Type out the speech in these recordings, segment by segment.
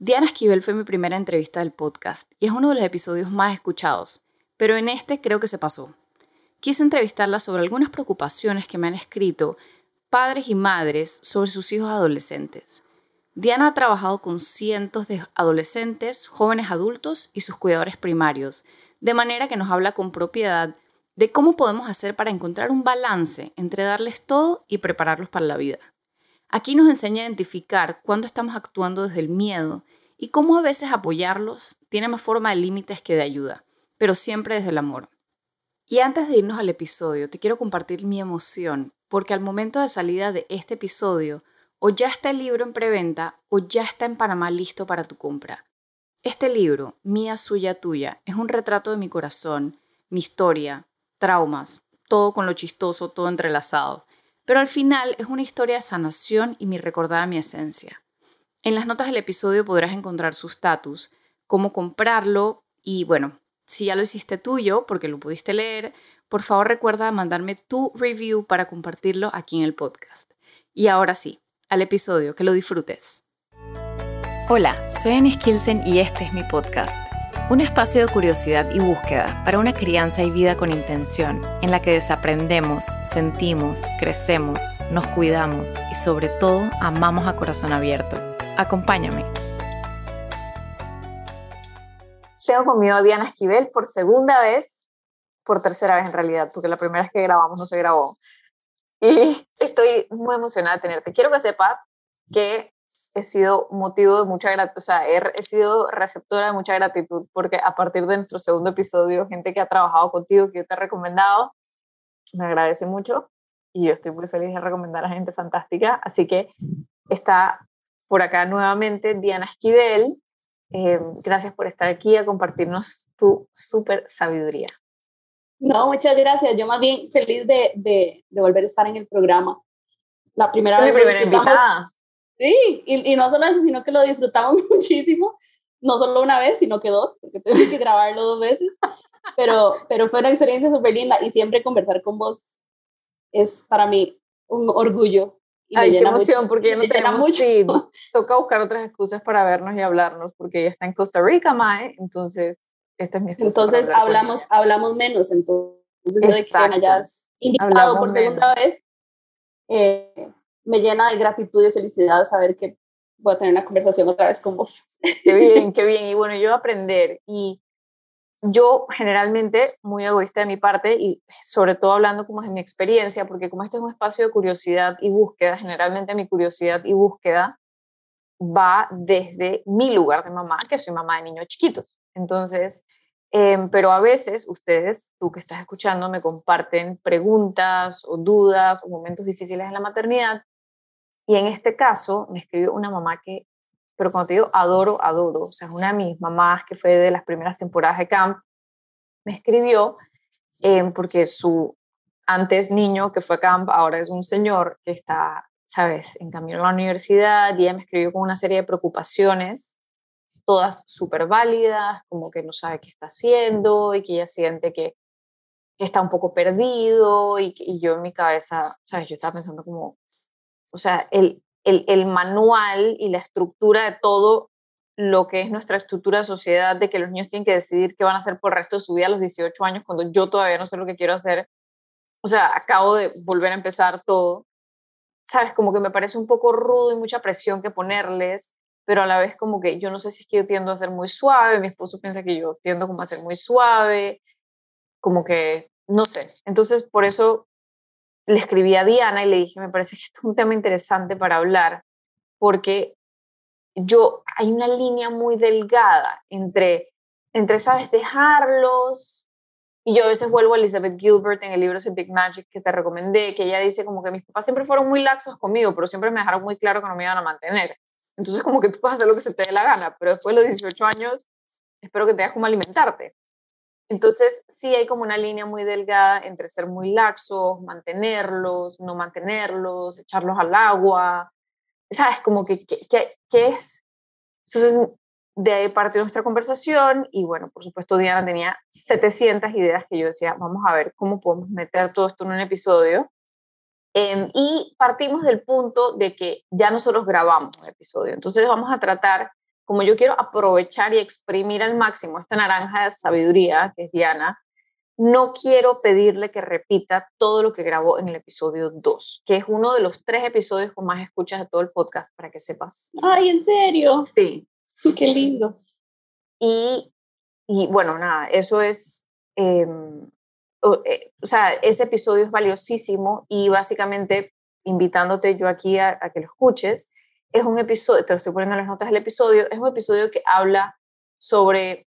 Diana Esquivel fue mi primera entrevista del podcast y es uno de los episodios más escuchados, pero en este creo que se pasó. Quise entrevistarla sobre algunas preocupaciones que me han escrito padres y madres sobre sus hijos adolescentes. Diana ha trabajado con cientos de adolescentes, jóvenes adultos y sus cuidadores primarios, de manera que nos habla con propiedad de cómo podemos hacer para encontrar un balance entre darles todo y prepararlos para la vida. Aquí nos enseña a identificar cuándo estamos actuando desde el miedo y cómo a veces apoyarlos tiene más forma de límites que de ayuda, pero siempre desde el amor. Y antes de irnos al episodio, te quiero compartir mi emoción, porque al momento de salida de este episodio, o ya está el libro en preventa o ya está en Panamá listo para tu compra. Este libro, Mía, Suya, Tuya, es un retrato de mi corazón, mi historia, traumas, todo con lo chistoso, todo entrelazado pero al final es una historia de sanación y mi recordar a mi esencia. En las notas del episodio podrás encontrar su estatus, cómo comprarlo y bueno, si ya lo hiciste tuyo porque lo pudiste leer, por favor recuerda mandarme tu review para compartirlo aquí en el podcast. Y ahora sí, al episodio, que lo disfrutes. Hola, soy Annie Skilsen y este es mi podcast un espacio de curiosidad y búsqueda para una crianza y vida con intención, en la que desaprendemos, sentimos, crecemos, nos cuidamos y sobre todo amamos a corazón abierto. Acompáñame. Tengo conmigo a Diana Esquivel por segunda vez, por tercera vez en realidad, porque la primera vez que grabamos no se grabó. Y estoy muy emocionada de tenerte. Quiero que sepas que he sido motivo de mucha gratitud, o sea, he, sido receptora de mucha gratitud porque a partir de nuestro segundo episodio, gente que ha trabajado contigo, que yo te he recomendado, me agradece mucho y yo estoy muy feliz de recomendar a gente fantástica. Así que está por acá nuevamente Diana Esquivel. Eh, gracias por estar aquí a compartirnos tu súper sabiduría. No, muchas gracias. Yo más bien feliz de, de, de volver a estar en el programa. La primera vez. La primera invitada. Sí, y, y, no solo eso, sino que lo disfrutamos muchísimo, no solo una vez, sino que dos, porque tuve que grabarlo dos veces, pero, pero fue una experiencia súper linda y siempre conversar con vos es para mí un orgullo. Y Ay, qué emoción, porque ya no tenemos mucho. Sí, toca buscar otras excusas para vernos y hablarnos, porque ella está en Costa Rica, Mae, entonces esta es mi excusa. Entonces hablamos, hablamos menos, entonces de que me hayas invitado por segunda vez, eh, me llena de gratitud y de felicidad saber que voy a tener una conversación otra vez con vos. Qué bien, qué bien. Y bueno, yo aprender y yo generalmente muy egoísta de mi parte y sobre todo hablando como de mi experiencia, porque como este es un espacio de curiosidad y búsqueda, generalmente mi curiosidad y búsqueda va desde mi lugar de mamá, que soy mamá de niños chiquitos. Entonces, em, pero a veces ustedes, tú que estás escuchando, me comparten preguntas o dudas o momentos difíciles en la maternidad y en este caso me escribió una mamá que, pero como te digo, adoro, adoro, o sea, es una de mis mamás que fue de las primeras temporadas de camp, me escribió eh, porque su antes niño que fue a camp ahora es un señor que está, sabes, en camino a la universidad y ella me escribió con una serie de preocupaciones, todas súper válidas, como que no sabe qué está haciendo y que ella siente que, está un poco perdido y, y yo en mi cabeza, sabes, yo estaba pensando como, o sea, el, el, el, manual y la estructura de todo lo que es nuestra estructura de sociedad, de que los niños tienen que decidir qué van a hacer por el resto de su vida a los 18 años, cuando yo todavía no sé lo que quiero hacer. O sea, acabo de volver a empezar todo. Sabes, como que me parece un poco rudo y mucha presión que ponerles, pero a la vez como que yo no sé si es que yo tiendo a ser muy suave, mi esposo piensa que yo tiendo como a ser muy suave, como que, no sé. Entonces, por eso le escribí a Diana y le dije, me parece que esto es un tema interesante para hablar, porque yo, hay una línea muy delgada entre, entre, ¿sabes?, dejarlos. Y yo a veces vuelvo a Elizabeth Gilbert en el libro ese Big Magic que te recomendé, que ella dice como que mis papás siempre fueron muy laxos conmigo, pero siempre me dejaron muy claro que no me iban a mantener. Entonces como que tú puedes hacer lo que se te dé la gana, pero después de los 18 años espero que tengas como alimentarte. Entonces, sí hay como una línea muy delgada entre ser muy laxos, mantenerlos, no mantenerlos, echarlos al agua, ¿sabes? Como que, ¿qué es? Entonces, de ahí parte nuestra conversación y bueno, por supuesto, Diana tenía 700 ideas que yo decía, vamos a ver cómo podemos meter todo esto en un episodio. Em, y partimos del punto de que ya nosotros grabamos un episodio, entonces vamos a tratar como yo quiero aprovechar y exprimir al máximo esta naranja de sabiduría, que es Diana, no quiero pedirle que repita todo lo que grabó en el episodio 2, que es uno de los tres episodios con más escuchas de todo el podcast, para que sepas. Ay, ¿en serio? Sí. Qué lindo. Y, y bueno, nada, eso es, em, eh, o, sea, ese episodio es valiosísimo y básicamente invitándote yo aquí a, a que lo escuches, es un episodio, te lo estoy poniendo en las notas del episodio, es un episodio que habla sobre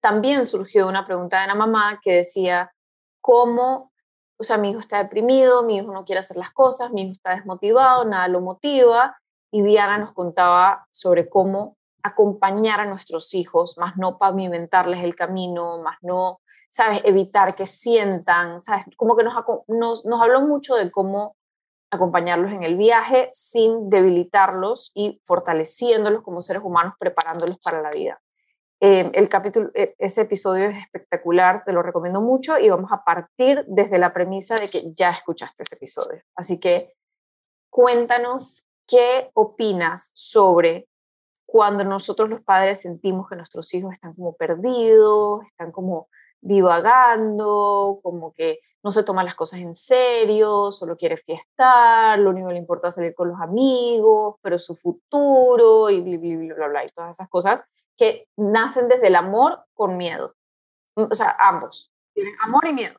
también surgió una pregunta de una mamá que decía, ¿cómo, o sea, mi hijo está deprimido, mi hijo no quiere hacer las cosas, mi hijo está desmotivado, nada lo motiva? Y Diana nos contaba sobre cómo acompañar a nuestros hijos, más no pavimentarles el camino, más no, ¿sabes?, evitar que sientan, ¿sabes? Como que nos, nos, nos habló mucho de cómo acompañarlos en el viaje sin debilitarlos y fortaleciéndolos como seres humanos, preparándolos para la vida. Eh, el capítulo, eh, ese episodio es espectacular, te lo recomiendo mucho y vamos a partir desde la premisa de que ya escuchaste ese episodio. Así que cuéntanos qué opinas sobre cuando nosotros los padres sentimos que nuestros hijos están como perdidos, están como divagando, como que no se toma las cosas en serio, solo quiere fiestar, lo único que le importa es salir con los amigos, pero su futuro y bla, bla, bla, bla, y todas esas cosas que nacen desde el amor con miedo. Mm, o sea, ambos. Tienen amor y miedo.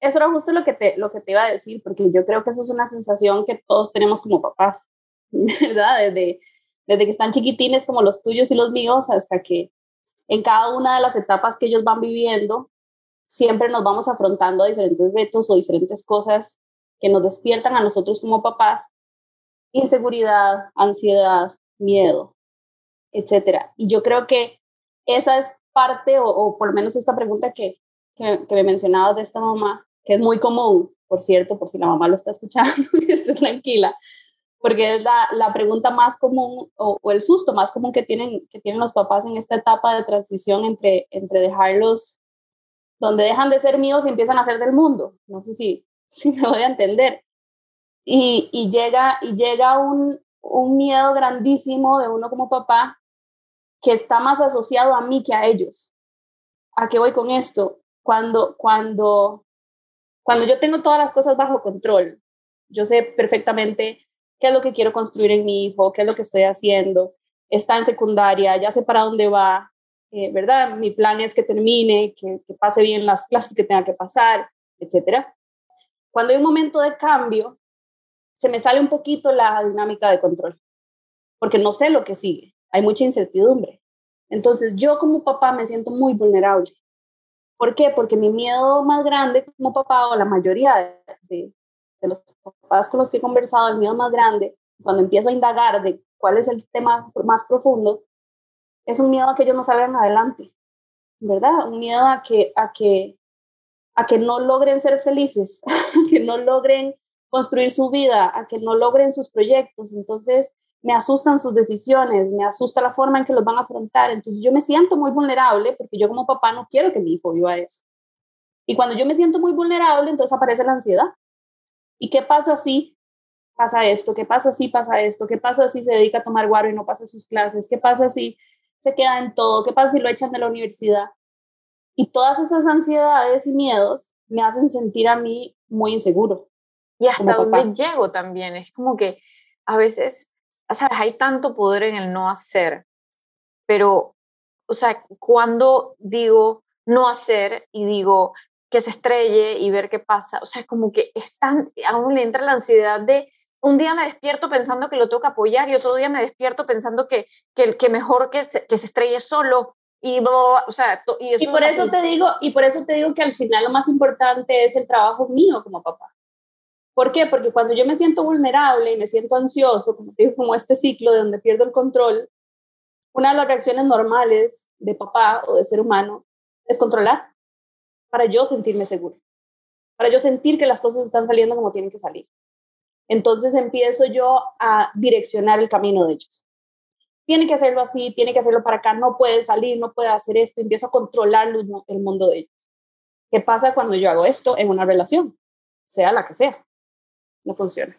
Eso era justo lo que, te, lo que te iba a decir, porque yo creo que eso es una sensación que todos tenemos como papás, ¿verdad? Desde, desde que están chiquitines como los tuyos y los míos hasta que en cada una de las etapas que ellos van viviendo, siempre nos vamos afrontando a diferentes retos o diferentes cosas que nos despiertan a nosotros como papás. Inseguridad, ansiedad, miedo, etcétera. Y yo creo que esa es parte, o, por lo menos esta pregunta que, que, me mencionabas de esta mamá, que es muy común, por cierto, por si la mamá lo está escuchando, que esté tranquila, porque es la, la pregunta más común o, el susto más común que tienen, que tienen los papás en esta etapa de transición entre, entre dejarlos donde dejan de ser míos y empiezan a ser del mundo. No sé si, si me voy a entender. Y, y llega, y llega un, un miedo grandísimo de uno como papá que está más asociado a mí que a ellos. ¿A qué voy con esto? Cuando, cuando, cuando yo tengo todas las cosas bajo control, yo sé perfectamente qué es lo que quiero construir en mi hijo, qué es lo que estoy haciendo, está en secundaria, ya sé para dónde va, eh, ¿verdad? Mi plan es que termine, que, pase bien las clases que tenga que pasar, etc. Cuando hay un momento de cambio, se me sale un poquito la dinámica de control, porque no sé lo que sigue, hay mucha incertidumbre. Entonces yo como papá me siento muy vulnerable. ¿Por qué? Porque mi miedo más grande como papá, o la mayoría de, de los papás con los que he conversado, el miedo más grande, cuando empiezo a indagar de cuál es el tema más profundo, es un miedo a que ellos no salgan adelante, ¿verdad? Un miedo a que, a que, a que no logren ser felices, que no logren construir su vida, a que no logren sus proyectos. Entonces, me asustan sus decisiones, me asusta la forma en que los van a afrontar. Entonces, yo me siento muy vulnerable porque yo como papá no quiero que mi hijo viva eso. Y cuando yo me siento muy vulnerable, entonces aparece la ansiedad. ¿Y qué pasa si pasa esto? ¿Qué pasa si pasa esto? ¿Qué pasa si se dedica a tomar guaro y no pasa sus clases? ¿Qué pasa si se queda en todo? ¿Qué pasa si lo echan de la universidad? Y todas esas ansiedades y miedos me hacen sentir a mí muy inseguro. Y hasta dónde llego también. Es como que a veces, ¿sabes? Hay tanto poder en el no hacer, pero, o sea, cuando digo no hacer y digo que se estrelle y ver qué pasa, o sea, como que es tan, aún le entra la ansiedad de, un día me despierto pensando que lo tengo que apoyar y otro día me despierto pensando que, que, que mejor que se, que se estrelle solo y, o sea, y, y por eso te digo y por eso te digo que al final lo más importante es el trabajo mío como papá ¿Por qué? Porque cuando yo me siento vulnerable y me siento ansioso, como digo, como este ciclo de donde pierdo el control, una de las reacciones normales de papá o de ser humano es controlar para yo sentirme seguro, para yo sentir que las cosas están saliendo como tienen que salir. Entonces empiezo yo a direccionar el camino de ellos. Tiene que hacerlo así, tiene que hacerlo para acá, no puede salir, no puede hacer esto, empiezo a controlar el mundo de ellos. ¿Qué pasa cuando yo hago esto en una relación? Sea la que sea no funciona.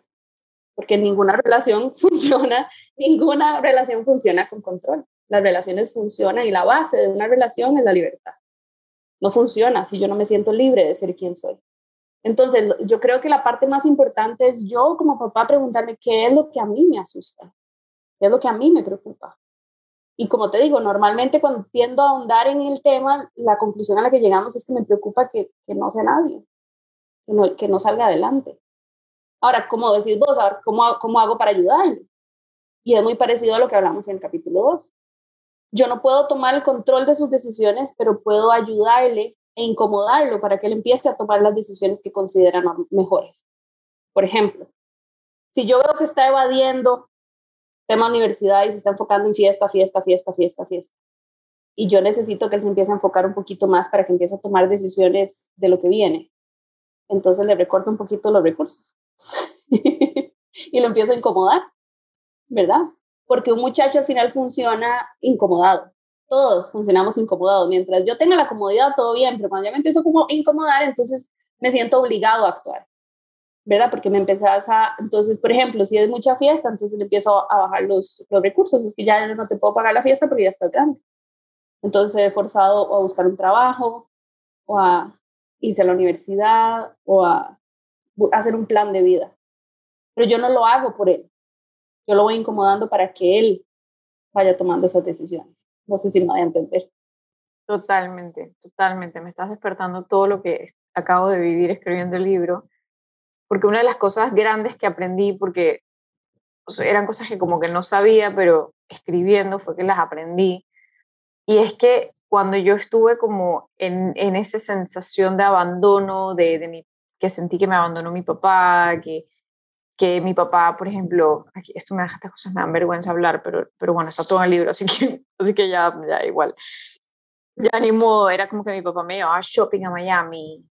Porque ninguna relación funciona, ninguna relación funciona con control. las relaciones funcionan y la base de una relación es la libertad. No funciona si yo no me siento libre de ser quien soy. Entonces, yo creo que la parte más importante es yo como papá preguntarme qué es lo que a mí me asusta, qué es lo que a mí me preocupa. Y como te digo, normalmente cuando tiendo a ahondar en el tema, la conclusión a la que llegamos es que me preocupa que, que no sea nadie, que no, que no salga adelante. Ahora, como decís vos, ¿cómo, ¿cómo hago para ayudarle? Y es muy parecido a lo que hablamos en el capítulo 2. Yo no puedo tomar el control de sus decisiones, pero puedo ayudarle e incomodarlo para que él empiece a tomar las decisiones que considera mejores. Por ejemplo, si yo veo que está evadiendo tema universidad y se está enfocando en fiesta, fiesta, fiesta, fiesta, fiesta, y yo necesito que él se empiece a enfocar un poquito más para que empiece a tomar decisiones de lo que viene, entonces le recorto un poquito los recursos y lo empiezo a incomodar, ¿verdad? Porque un muchacho al final funciona incomodado. Todos funcionamos incomodados. Mientras yo tenga la comodidad, todo bien, pero cuando ya me empiezo como a incomodar, entonces me siento obligado a actuar, ¿verdad? Porque me empezás a, entonces, por ejemplo, si es mucha fiesta, entonces le empiezo a bajar los, los recursos. Es que ya no te puedo pagar la fiesta porque ya estás grande. Entonces he forzado a buscar un trabajo o a irse a la universidad o a hacer un plan de vida. Pero yo no lo hago por él. Yo lo voy incomodando para que él vaya tomando esas decisiones. No sé si me voy a entender. Totalmente, totalmente. Me estás despertando todo lo que acabo de vivir escribiendo el libro. Porque una de las cosas grandes que aprendí, porque eran cosas que como que no sabía, pero escribiendo fue que las aprendí. Y es que cuando yo estuve como en, en esa sensación de abandono, de, de mi, que sentí que me abandonó mi papá, que, que mi papá, por ejemplo, aquí, esto me da estas cosas, me dan vergüenza hablar, pero, pero bueno, está todo en el libro, así que, así que ya, ya igual. Ya ni modo, era como que mi papá me llevaba shopping a Miami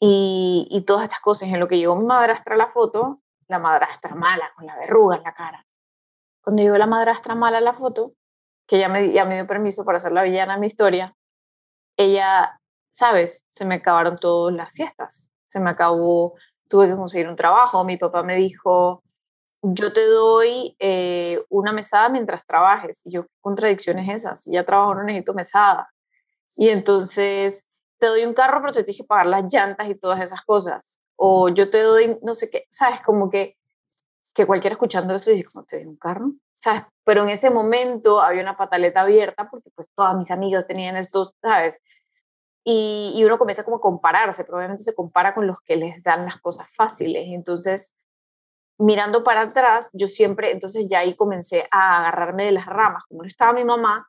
y, y todas estas cosas. En lo que llegó mi madrastra la foto, la madrastra mala, con la verruga en la cara. Cuando llegó la madrastra mala la foto, que ya ya me dio permiso para hacer la villana en mi historia, ella, sabes, se me acabaron todas las fiestas. Se me acabó, tuve que conseguir un trabajo. Mi papá me dijo, yo te doy eh, una mesada mientras trabajes. Y yo, ¿qué contradicciones esas? Si ya trabajo, no necesito mesada. Y entonces, te doy un carro, pero te tienes que pagar las llantas y todas esas cosas. O yo te doy, no sé qué, ¿sabes? Como que, que cualquiera escuchando eso dice, ¿cómo te doy un carro? ¿sabes? Pero en ese momento había una pataleta abierta porque pues todas mis amigas tenían estos, ¿sabes? Y, y, uno comienza como a compararse, probablemente se compara con los que les dan las cosas fáciles. Entonces, mirando para atrás, yo siempre, entonces ya ahí comencé a agarrarme de las ramas. Como no estaba mi mamá,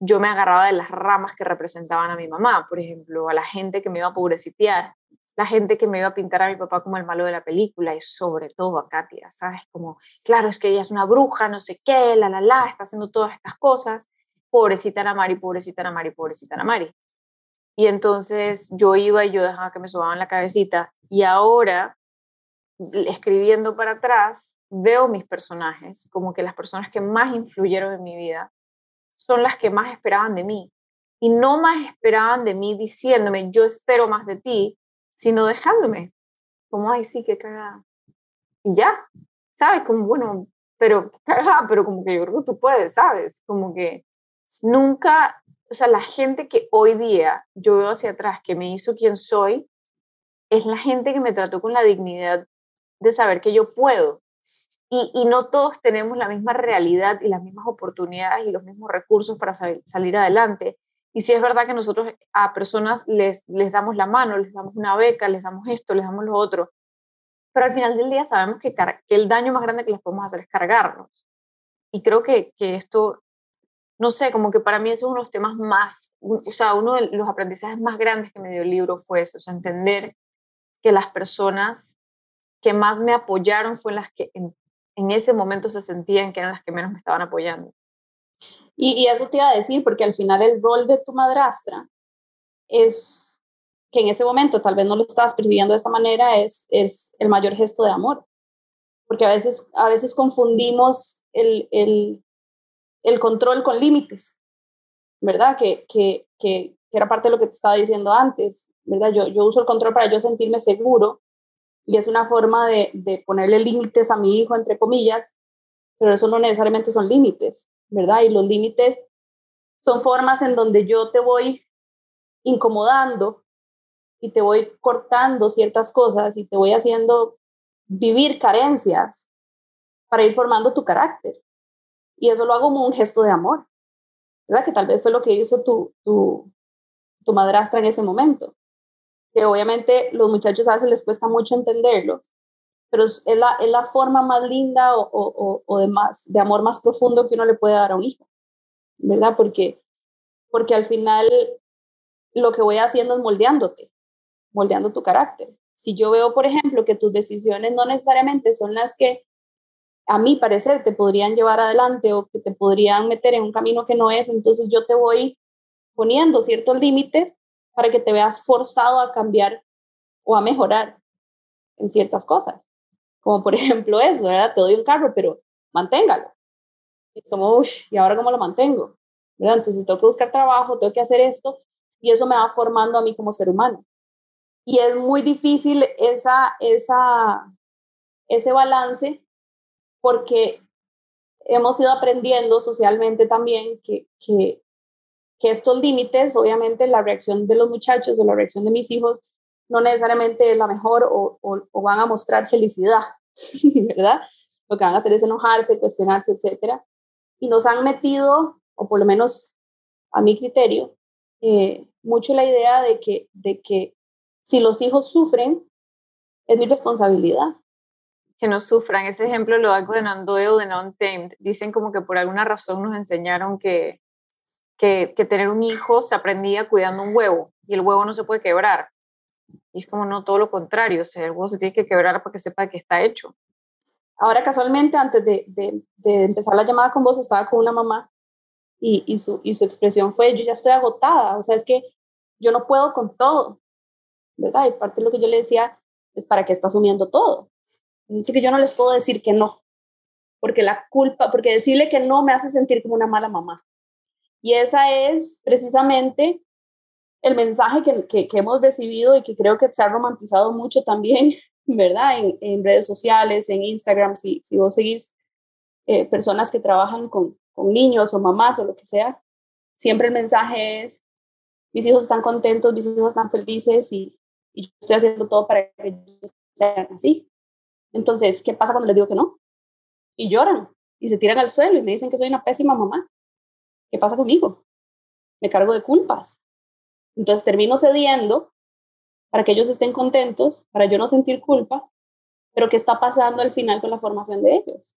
yo me agarraba de las ramas que representaban a mi mamá, por ejemplo, a la gente que me iba a pobrecitear, la gente que me iba a pintar a mi papá como el malo de la película y sobre todo a Katia, ¿sabes? Como, claro, es que ella es una bruja, no sé qué, la, la, la, está haciendo todas estas cosas, pobrecita Ana Mari, pobrecita Ana Mari, pobrecita Ana Mari. Y entonces yo iba y yo dejaba que me subaban la cabecita y ahora, escribiendo para atrás, veo mis personajes como que las personas que más influyeron en mi vida son las que más esperaban de mí. Y no más esperaban de mí diciéndome, yo espero más de ti, sino dejándome. Como, ay, sí, qué cagada. Y ya, ¿sabes? Como, bueno, pero cagada, pero como que yo creo que tú puedes, ¿sabes? Como que nunca, o sea, la gente que hoy día yo veo hacia atrás, que me hizo quien soy, es la gente que me trató con la dignidad de saber que yo puedo. Y, no todos tenemos la misma realidad y las mismas oportunidades y los mismos recursos para salir adelante. Y si es verdad que nosotros a personas les, les damos la mano, les damos una beca, les damos esto, les damos lo otro, pero al final del día sabemos que, que el daño más grande que les podemos hacer es cargarnos. Y creo que, que esto, no sé, como que para mí es uno de los temas más, o sea, uno de los aprendizajes más grandes que me dio el libro fue eso, o sea, entender que las personas que más me apoyaron fue las que en, ese momento se sentían que eran las que menos me estaban apoyando. Y, eso te iba a decir, porque al final el rol de tu madrastra es que en ese momento tal vez no lo estabas percibiendo de esa manera, es, es el mayor gesto de amor. Porque a veces, a veces confundimos el, el, el control con límites, ¿verdad? Que, que, que, era parte de lo que te estaba diciendo antes, ¿verdad? Yo, yo uso el control para yo sentirme seguro y es una forma de, de ponerle límites a mi hijo, entre comillas, pero eso no necesariamente son límites. ¿verdad? Y los límites son formas en donde yo te voy incomodando y te voy cortando ciertas cosas y te voy haciendo vivir carencias para ir formando tu carácter. Y eso lo hago como un gesto de amor, ¿verdad? Que tal vez fue lo que hizo tu, tu, tu madrastra en ese momento. Que obviamente los muchachos a veces les cuesta mucho entenderlo, pero es la, es la forma más linda o, o, o, de, más, de amor más profundo que uno le puede dar a un hijo, ¿verdad? Porque, porque al final lo que voy haciendo es moldeándote, moldeando tu carácter. Si yo veo, por ejemplo, que tus decisiones no necesariamente son las que a mi parecer te podrían llevar adelante o que te podrían meter en un camino que no es, entonces yo te voy poniendo ciertos límites para que te veas forzado a cambiar o a mejorar en ciertas cosas. Como por ejemplo eso, ¿verdad? Te doy un carro, pero manténgalo. Y como, uff, ¿y ahora cómo lo mantengo? ¿verdad? Entonces tengo que buscar trabajo, tengo que hacer esto, y eso me va formando a mí como ser humano. Y es muy difícil esa, esa, ese balance porque hemos ido aprendiendo socialmente también que, que, que estos límites, obviamente la reacción de los muchachos o la reacción de mis hijos no necesariamente es la mejor o, o, van a mostrar felicidad, ¿verdad? Lo que van a hacer es enojarse, cuestionarse, etc. Y nos han metido, o por lo menos a mi criterio, eh, mucho la idea de que, de que si los hijos sufren, es mi responsabilidad. Que no sufran. Ese ejemplo lo hago de Non Doyle, de Untamed. Dicen como que por alguna razón nos enseñaron que, que, tener un hijo se aprendía cuidando un huevo y el huevo no se puede quebrar. Y es como no, todo lo contrario. O sea, el huevo se tiene que quebrar para que sepa que está hecho. Ahora, casualmente, antes de, de, de empezar la llamada con vos, estaba con una mamá y, y, su, y su expresión fue, yo ya estoy agotada, o sea, es que yo no puedo con todo, ¿verdad? Y parte de lo que yo le decía es para qué está asumiendo todo. Que yo no les puedo decir que no, porque la culpa, porque decirle que no me hace sentir como una mala mamá. Y esa es precisamente el mensaje que, que, que hemos recibido y que creo que se ha romantizado mucho también, ¿verdad? En, en redes sociales, en Instagram, si, si vos seguís eh, personas que trabajan con, con niños o mamás o lo que sea, siempre el mensaje es, mis hijos están contentos, mis hijos están felices y, y yo estoy haciendo todo para que sean así. Entonces, ¿qué pasa cuando les digo que no? Y lloran y se tiran al suelo y me dicen que soy una pésima mamá. ¿Qué pasa conmigo? Me cargo de culpas. Entonces termino cediendo para que ellos estén contentos, para yo no sentir culpa, pero ¿qué está pasando al final con la formación de ellos?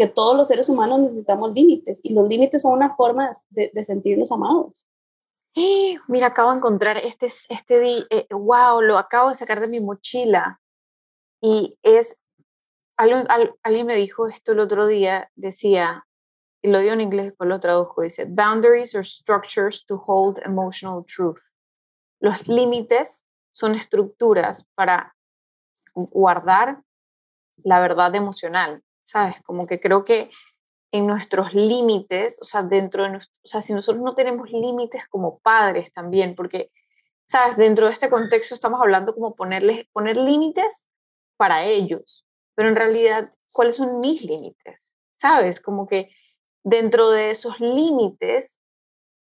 que todos los seres humanos necesitamos límites y los límites son una forma de, sentirnos amados. mira, acabo de encontrar este, este eh, wow, lo acabo de sacar de mi mochila. Y es, alguien, me dijo esto el otro día, decía, y lo dio en inglés, después lo tradujo, dice, boundaries are structures to hold emotional truth. Los límites son estructuras para guardar la verdad emocional. ¿sabes? Como que creo que en nuestros límites, o sea, dentro de nuestro, o sea, si nosotros no tenemos límites como padres también, porque, ¿sabes? Dentro de este contexto estamos hablando como ponerles, poner límites para ellos, pero en realidad, ¿cuáles son mis límites? ¿Sabes? Como que dentro de esos límites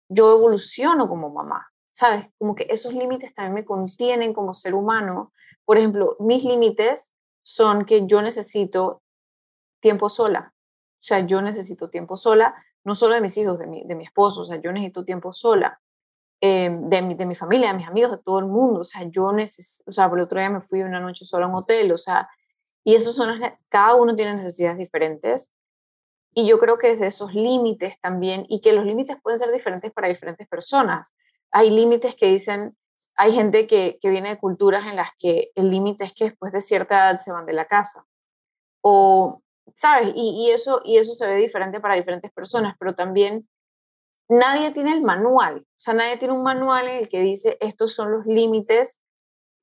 yo evoluciono como mamá, ¿sabes? Como que esos límites también me contienen como ser humano. Por ejemplo, mis límites son que yo necesito tiempo sola. O sea, yo necesito tiempo sola, no solo de mis hijos, de mi, de mi esposo, o sea, yo necesito tiempo sola, em, de, mi, de mi familia, de mis amigos, de todo el mundo. O sea, yo necesito, o sea, por el otro día me fui una noche sola a un hotel, o sea, y esos son, cada uno tiene necesidades diferentes. Y yo creo que desde esos límites también, y que los límites pueden ser diferentes para diferentes personas. Hay límites que dicen, hay gente que, que viene de culturas en las que el límite es que después de cierta edad se van de la casa. O ¿sabes? Y, eso, y eso se ve diferente para diferentes personas, pero también nadie tiene el manual, o sea, nadie tiene un manual en el que dice estos son los límites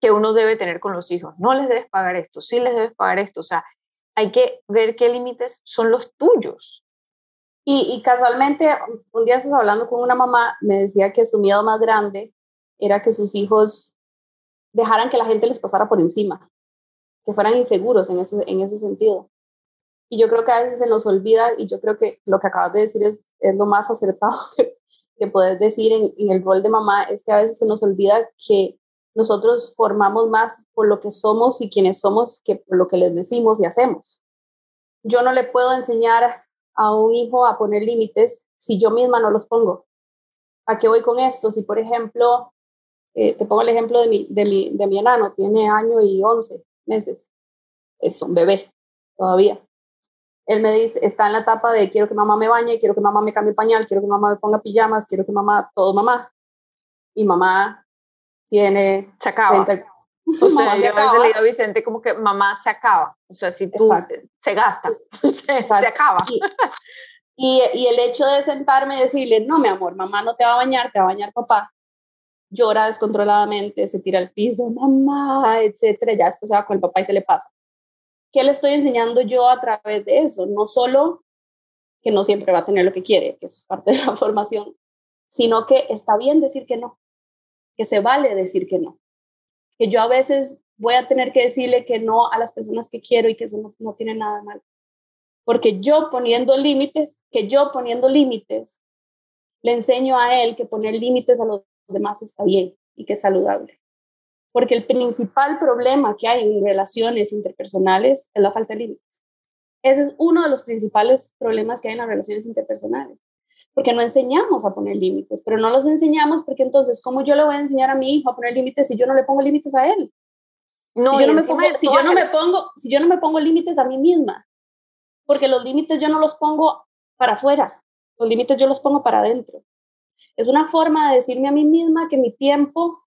que uno debe tener con los hijos. No les debes pagar esto, sí les debes pagar esto, o sea, hay que ver qué límites son los tuyos. Y, casualmente, un día estás hablando con una mamá, me decía que su miedo más grande era que sus hijos dejaran que la gente les pasara por encima, que fueran inseguros en ese, en ese sentido. Y yo creo que a veces se nos olvida, y yo creo que lo que acabas de decir es, es lo más acertado que puedes decir en, en el rol de mamá es que a veces se nos olvida que nosotros formamos más por lo que somos y quienes somos que por lo que les decimos y hacemos. Yo no le puedo enseñar a un hijo a poner límites si yo misma no los pongo. ¿A qué voy con esto? Si, por ejemplo, eh, te pongo el ejemplo de mi, de, mi, de mi enano, tiene año y 11 meses, es un bebé todavía. Él me dice, está en la etapa de quiero que mamá me bañe, quiero que mamá me cambie pañal, quiero que mamá me ponga pijamas, quiero que mamá, todo mamá. Y mamá tiene... Se acaba. o sea, yo a veces le digo a Vicente como que mamá se acaba. O sea, si tú se gasta, se, se acaba. Y, y, el hecho de sentarme y decirle, no, mi amor, mamá no te va a bañar, te va a bañar papá, llora descontroladamente, se tira al piso, mamá, etcétera, ya después se va con el papá y se le pasa. ¿Qué le estoy enseñando yo a través de eso? No solo que no siempre va a tener lo que quiere, que eso es parte de la formación, sino que está bien decir que no, que se vale decir que no, que yo a veces voy a tener que decirle que no a las personas que quiero y que eso no, no tiene nada de malo. Porque yo poniendo límites, que yo poniendo límites, le enseño a él que poner límites a los demás está bien y que es saludable. Porque el principal problema que hay en relaciones interpersonales es la falta de límites. Ese es uno de los principales problemas que hay en las relaciones interpersonales. Porque no enseñamos a poner límites, pero no los enseñamos porque entonces, ¿cómo yo le voy a enseñar a mi hijo a poner límites si yo no le pongo límites a él? No, si yo no, me pongo, si yo no me pongo, si yo no me pongo límites a mí misma, porque los límites yo no los pongo para afuera, los límites yo los pongo para adentro. Es una forma de decirme a mí misma que mi tiempo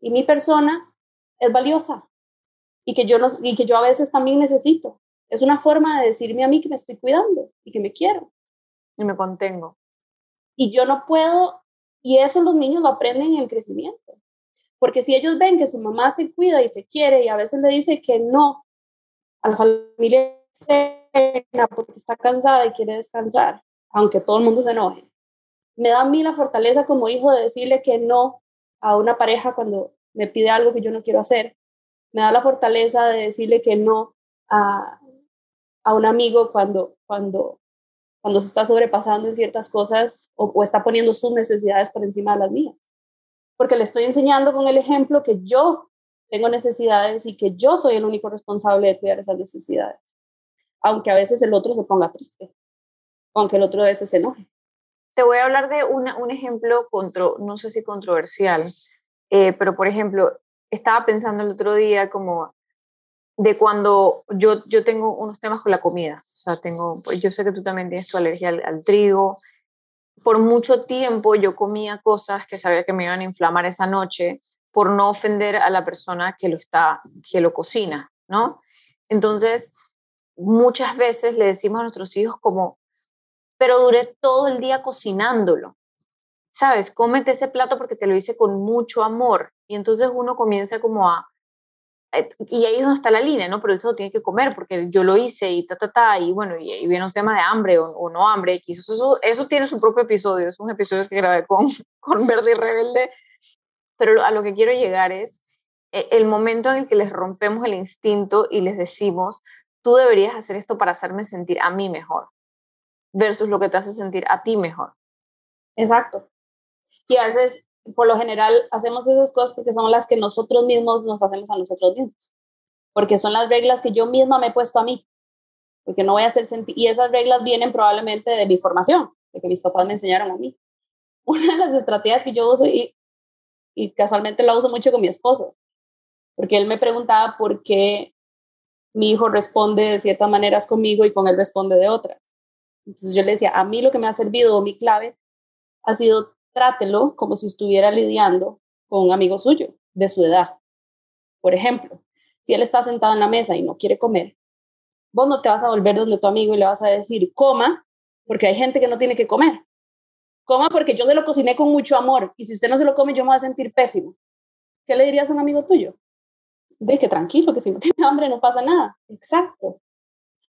y mi persona es valiosa y que yo, no, y que yo a veces también necesito. Es una forma de decirme a mí que me estoy cuidando y que me quiero. Y me contengo. Y yo no puedo, y eso los niños lo aprenden en el crecimiento. Porque si ellos ven que su mamá se cuida y se quiere y a veces le dice que no a la familia porque está cansada y quiere descansar, aunque todo el mundo se enoje, me da a mí la fortaleza como hijo de decirle que no a una pareja cuando me pide algo que yo no quiero hacer. Me da la fortaleza de decirle que no a, a un amigo cuando, cuando, cuando se está sobrepasando en ciertas cosas o, o está poniendo sus necesidades por encima de las mías. Porque le estoy enseñando con el ejemplo que yo tengo necesidades y que yo soy el único responsable de cuidar esas necesidades. Aunque a veces el otro se ponga triste, aunque el otro a veces se enoje. Te voy a hablar de un ejemplo, contro, no sé si controversial, eh, pero por ejemplo, estaba pensando el otro día como de cuando yo, yo tengo unos temas con la comida, o sea, tengo, pues, yo sé que tú también tienes tu alergia al, trigo, por mucho tiempo yo comía cosas que sabía que me iban a inflamar esa noche por no ofender a la persona que lo está, que lo cocina, ¿no? Entonces, muchas veces le decimos a nuestros hijos como, pero duré todo el día cocinándolo. ¿Sabes? Cómete ese plato porque te lo hice con mucho amor. Y entonces uno comienza como a... Eh, y ahí es donde está la línea, ¿no? Pero eso tiene que comer porque yo lo hice y ta, ta, ta. Y bueno, y viene un tema de hambre o, no hambre. Eso, eso, eso, tiene su propio episodio. Es un episodio que grabé con, con Verde y Rebelde. Pero a lo que quiero llegar es eh, el momento en el que les rompemos el instinto y les decimos, tú deberías hacer esto para hacerme sentir a mí mejor versus lo que te hace sentir a ti mejor. Exacto. Y a veces, por lo general, hacemos esas cosas porque son las que nosotros mismos nos hacemos a nosotros mismos. Porque son las reglas que yo misma me he puesto a mí. Porque no voy a hacer sentir. Y esas reglas vienen probablemente de mi formación, de que mis papás me enseñaron a mí. Una de las estrategias que yo uso, y, y casualmente la uso mucho con mi esposo, porque él me preguntaba por qué mi hijo responde de ciertas maneras conmigo y con él responde de otras. Entonces yo le decía, a mí lo que me ha servido, mi clave, ha sido trátelo como si estuviera lidiando con un amigo suyo de su edad. Por ejemplo, si él está sentado en la mesa y no quiere comer, vos no te vas a volver donde tu amigo y le vas a decir, coma, porque hay gente que no tiene que comer. Coma porque yo se lo cociné con mucho amor y si usted no se lo come yo me voy a sentir pésimo. ¿Qué le dirías a un amigo tuyo? De que tranquilo, que si no tiene hambre no pasa nada. Exacto.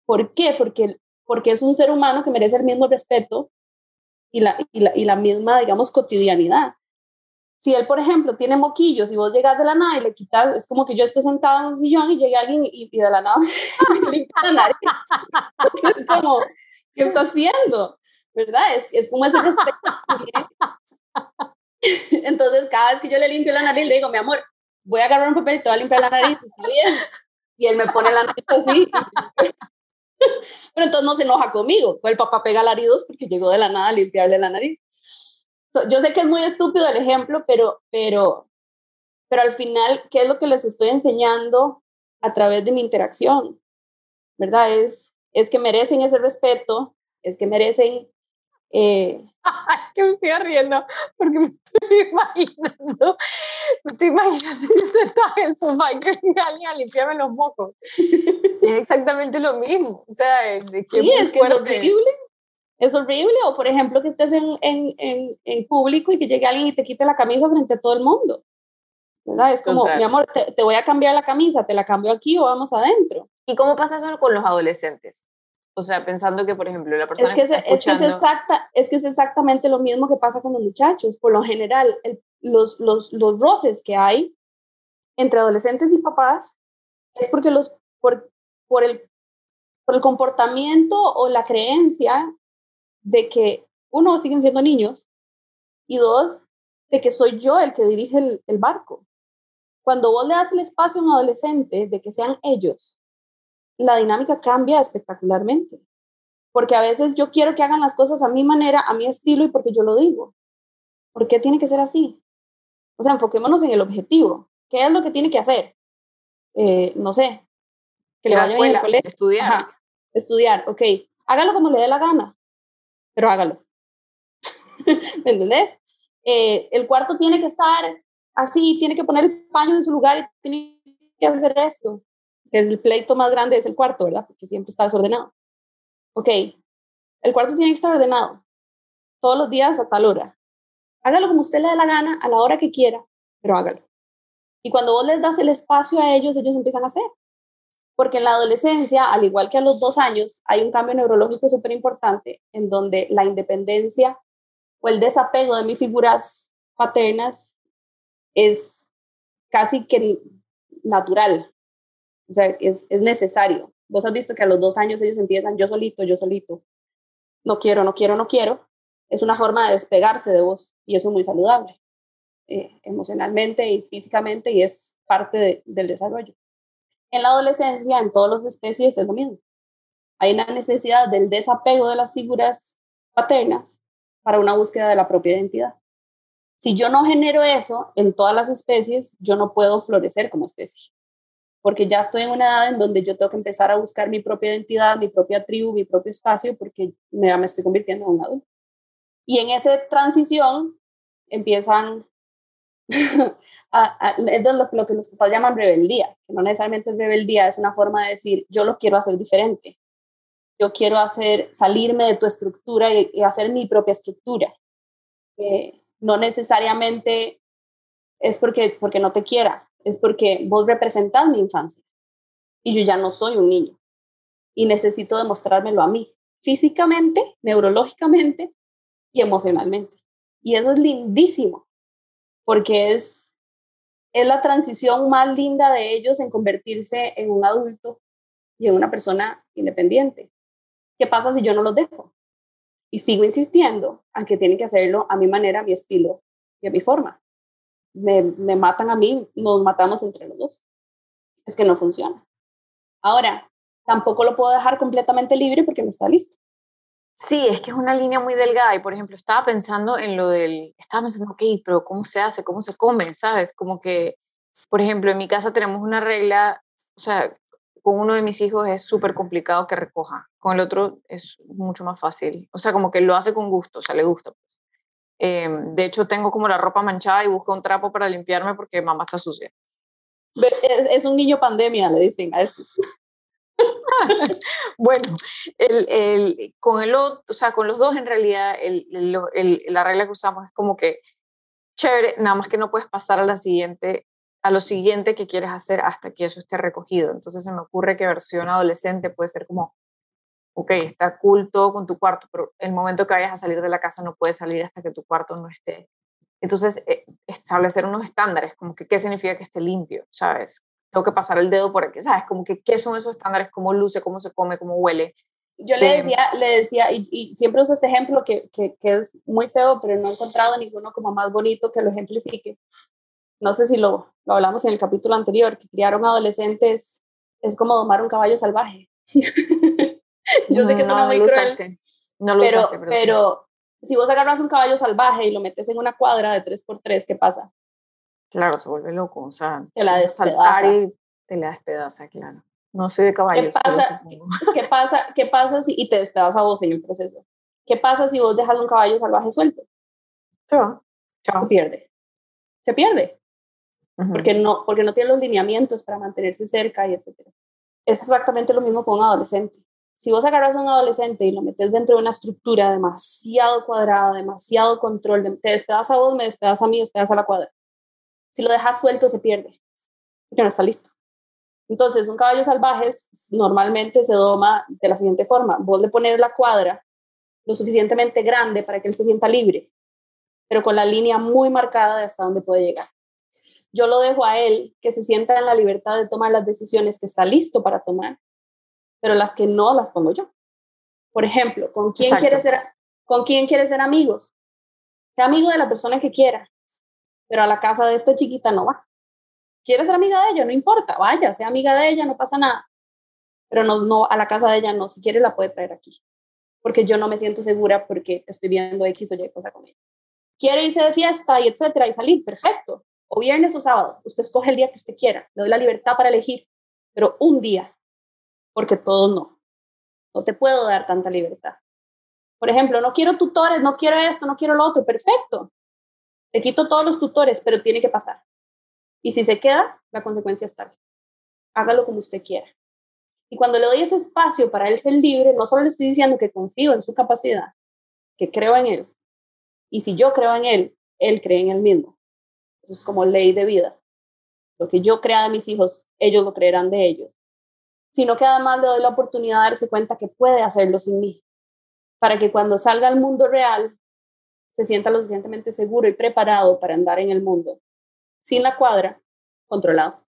¿Por qué? Porque porque es un ser humano que merece el mismo respeto y la, y la, y la misma, digamos, cotidianidad. Si él, por ejemplo, tiene moquillos y vos llegas de la nada y le quitas, es como que yo esté sentado en un sillón y llegue alguien y, de la nada me la nariz. es como, ¿qué está haciendo? ¿Verdad? Es, es como ese respeto Entonces, cada vez que yo le limpio la nariz, le digo, mi amor, voy a agarrar un papel y te voy a limpiar la nariz, está bien. Y él me pone la nariz así. Pero entonces no se enoja conmigo. Pues el papá pega alaridos porque llegó de la nada a limpiarle la nariz. Yo sé que es muy estúpido el ejemplo, pero, pero, pero al final, ¿qué es lo que les estoy enseñando a través de mi interacción? ¿Verdad? Es, es que merecen ese respeto, es que merecen eh, que me estoy riendo porque me estoy imaginando, me estoy imaginando sentada en el sofá y que alguien a limpiarme los mocos. es exactamente lo mismo. O sea, de sí, es que es horrible. Es horrible. O, por ejemplo, que estés en, en, en, en, público y que llegue alguien y te quite la camisa frente a todo el mundo. ¿verdad? Es como, mi amor, te, te, voy a cambiar la camisa, te la cambio aquí o vamos adentro. ¿Y cómo pasa eso con los adolescentes? O sea, pensando que, por ejemplo, la persona es que, es, es, que es, exacta, es que es exactamente lo mismo que pasa con los muchachos. Por lo general, el, los, los, los roces que hay entre adolescentes y papás es porque los, por, por, el, por el comportamiento o la creencia de que, uno, siguen siendo niños y dos, de que soy yo el que dirige el, el barco. Cuando vos le das el espacio a un adolescente de que sean ellos la dinámica cambia espectacularmente. Porque a veces yo quiero que hagan las cosas a mi manera, a mi estilo y porque yo lo digo. ¿Por qué tiene que ser así? O sea, enfoquémonos en el objetivo. ¿Qué es lo que tiene que hacer? Eh, no sé. Que le vaya bien al colegio. Estudiar. estudiar, ok. Hágalo como le dé la gana, pero hágalo. ¿Me entendés? Eh, el cuarto tiene que estar así, tiene que poner el paño en su lugar y tiene que hacer esto es el pleito más grande, es el cuarto, ¿verdad? Porque siempre está desordenado. Ok, el cuarto tiene que estar ordenado todos los días a tal hora. Hágalo como usted le dé la gana, a la hora que quiera, pero hágalo. Y cuando vos les das el espacio a ellos, ellos empiezan a hacer. Porque en la adolescencia, al igual que a los dos años, hay un cambio neurológico súper importante en donde la independencia o el desapego de mis figuras paternas es casi que natural. O sea, es, es necesario. Vos has visto que a los dos años ellos empiezan yo solito, yo solito. No quiero, no quiero, no quiero. Es una forma de despegarse de vos y eso es muy saludable eh, emocionalmente y físicamente y es parte del desarrollo. En la adolescencia, en todas las especies, es lo mismo. Hay una necesidad del desapego de las figuras paternas para una búsqueda de la propia identidad. Si yo no genero eso en todas las especies, yo no puedo florecer como especie porque ya estoy en una edad en donde yo tengo que empezar a buscar mi propia identidad, mi propia tribu, mi propio espacio, porque me, me estoy convirtiendo en un adulto. Y en esa transición empiezan, a, es lo, lo, que los papás llaman rebeldía, que no necesariamente es rebeldía, es una forma de decir, yo lo quiero hacer diferente, yo quiero hacer, salirme de tu estructura y, hacer mi propia estructura. Eh, no necesariamente es porque, porque no te quiera, es porque vos representás mi infancia y yo ya no soy un niño y necesito demostrármelo a mí, físicamente, neurológicamente y emocionalmente. Y eso es lindísimo, porque es, es la transición más linda de ellos en convertirse en un adulto y en una persona independiente. ¿Qué pasa si yo no los dejo? Y sigo insistiendo a que tienen que hacerlo a mi manera, a mi estilo y a mi forma me, matan a mí, nos matamos entre los dos. Es que no funciona. Ahora, tampoco lo puedo dejar completamente libre porque no está listo. Sí, es que es una línea muy delgada y por ejemplo estaba pensando en lo del, estaba pensando, ok, pero ¿cómo se hace? ¿Cómo se come? ¿Sabes? Como que, por ejemplo, en mi casa tenemos una regla, o sea, con uno de mis hijos es súper complicado que recoja, con el otro es mucho más fácil, o sea, como que lo hace con gusto, o sea, le gusta. Pues. Em, de hecho, tengo como la ropa manchada y busco un trapo para limpiarme porque mamá está sucia. Es, un niño pandemia, le dicen a eso. bueno, el, el, con el o sea, con los dos en realidad el, la regla que usamos es como que chévere, nada más que no puedes pasar a la siguiente a lo siguiente que quieres hacer hasta que eso esté recogido. Entonces se me ocurre que versión adolescente puede ser como ok, está cool todo con tu cuarto, pero el momento que vayas a salir de la casa no puedes salir hasta que tu cuarto no esté. Entonces, eh, establecer unos estándares, como que qué significa que esté limpio, ¿sabes? Tengo que pasar el dedo por aquí, ¿sabes? Como que qué son esos estándares, cómo luce, cómo se come, cómo huele. yo le decía, le decía, y, siempre uso este ejemplo que, que, que, es muy feo, pero no he encontrado ninguno como más bonito que lo ejemplifique. No sé si lo, lo hablamos en el capítulo anterior, que criaron adolescentes es como domar un caballo salvaje. yo sé que suena muy cruel, no lo pero, usaste, pero, pero si vos agarras un caballo salvaje y lo metes en una cuadra de 3x3, ¿qué pasa? Claro, se vuelve loco, o sea, te la despedaza. Y te la despedaza, claro. No sé de caballos. ¿Qué pasa, ¿qué, pasa, ¿Qué pasa si y te despedaza vos en el proceso? ¿Qué pasa si vos dejas un caballo salvaje suelto? Chao. Se pierde. Se pierde. porque, no, porque no tiene los lineamientos para mantenerse cerca y etcétera. Es exactamente lo mismo con un adolescente. Si vos agarras a un adolescente y lo metes dentro de una estructura demasiado cuadrada, demasiado control, te despedaza a vos, me despedaza a mí, despedaza a la cuadra. Si lo dejas suelto, se pierde, porque no está listo. Entonces, un caballo salvaje normalmente se doma de la siguiente forma. Vos le pones la cuadra lo suficientemente grande para que él se sienta libre, pero con la línea muy marcada de hasta dónde puede llegar. Yo lo dejo a él que se sienta en la libertad de tomar las decisiones que está listo para tomar, pero las que no las pongo yo. Por ejemplo, ¿con quién quiere ser con quién quiere ser amigos? Sea amigo de la persona que quiera, pero a la casa de esta chiquita no va. ¿Quieres ser amiga de ella? No importa, vaya, sea amiga de ella, no pasa nada. Pero no, no, a la casa de ella no, si quiere la puede traer aquí. Porque yo no me siento segura porque estoy viendo X o Y cosa con ella. Quiere irse de fiesta y etcétera y salir, perfecto. O viernes o sábado, usted escoge el día que usted quiera. Le doy la libertad para elegir, pero un día, porque todos no. No te puedo dar tanta libertad. Por ejemplo, no quiero tutores, no quiero esto, no quiero lo otro, perfecto. Te quito todos los tutores, pero tiene que pasar. Y si se queda, la consecuencia es tal. Hágalo como usted quiera. Y cuando le doy ese espacio para él ser libre, no solo le estoy diciendo que confío en su capacidad, que creo en él. Y si yo creo en él, él cree en él mismo. Eso es como ley de vida. Lo que yo crea de mis hijos, ellos lo creerán de ellos. Sino que además le doy la oportunidad de darse cuenta que puede hacerlo sin mí. Para que cuando salga al mundo real, se sienta lo suficientemente seguro y preparado para andar en el mundo, sin la cuadra, controlado.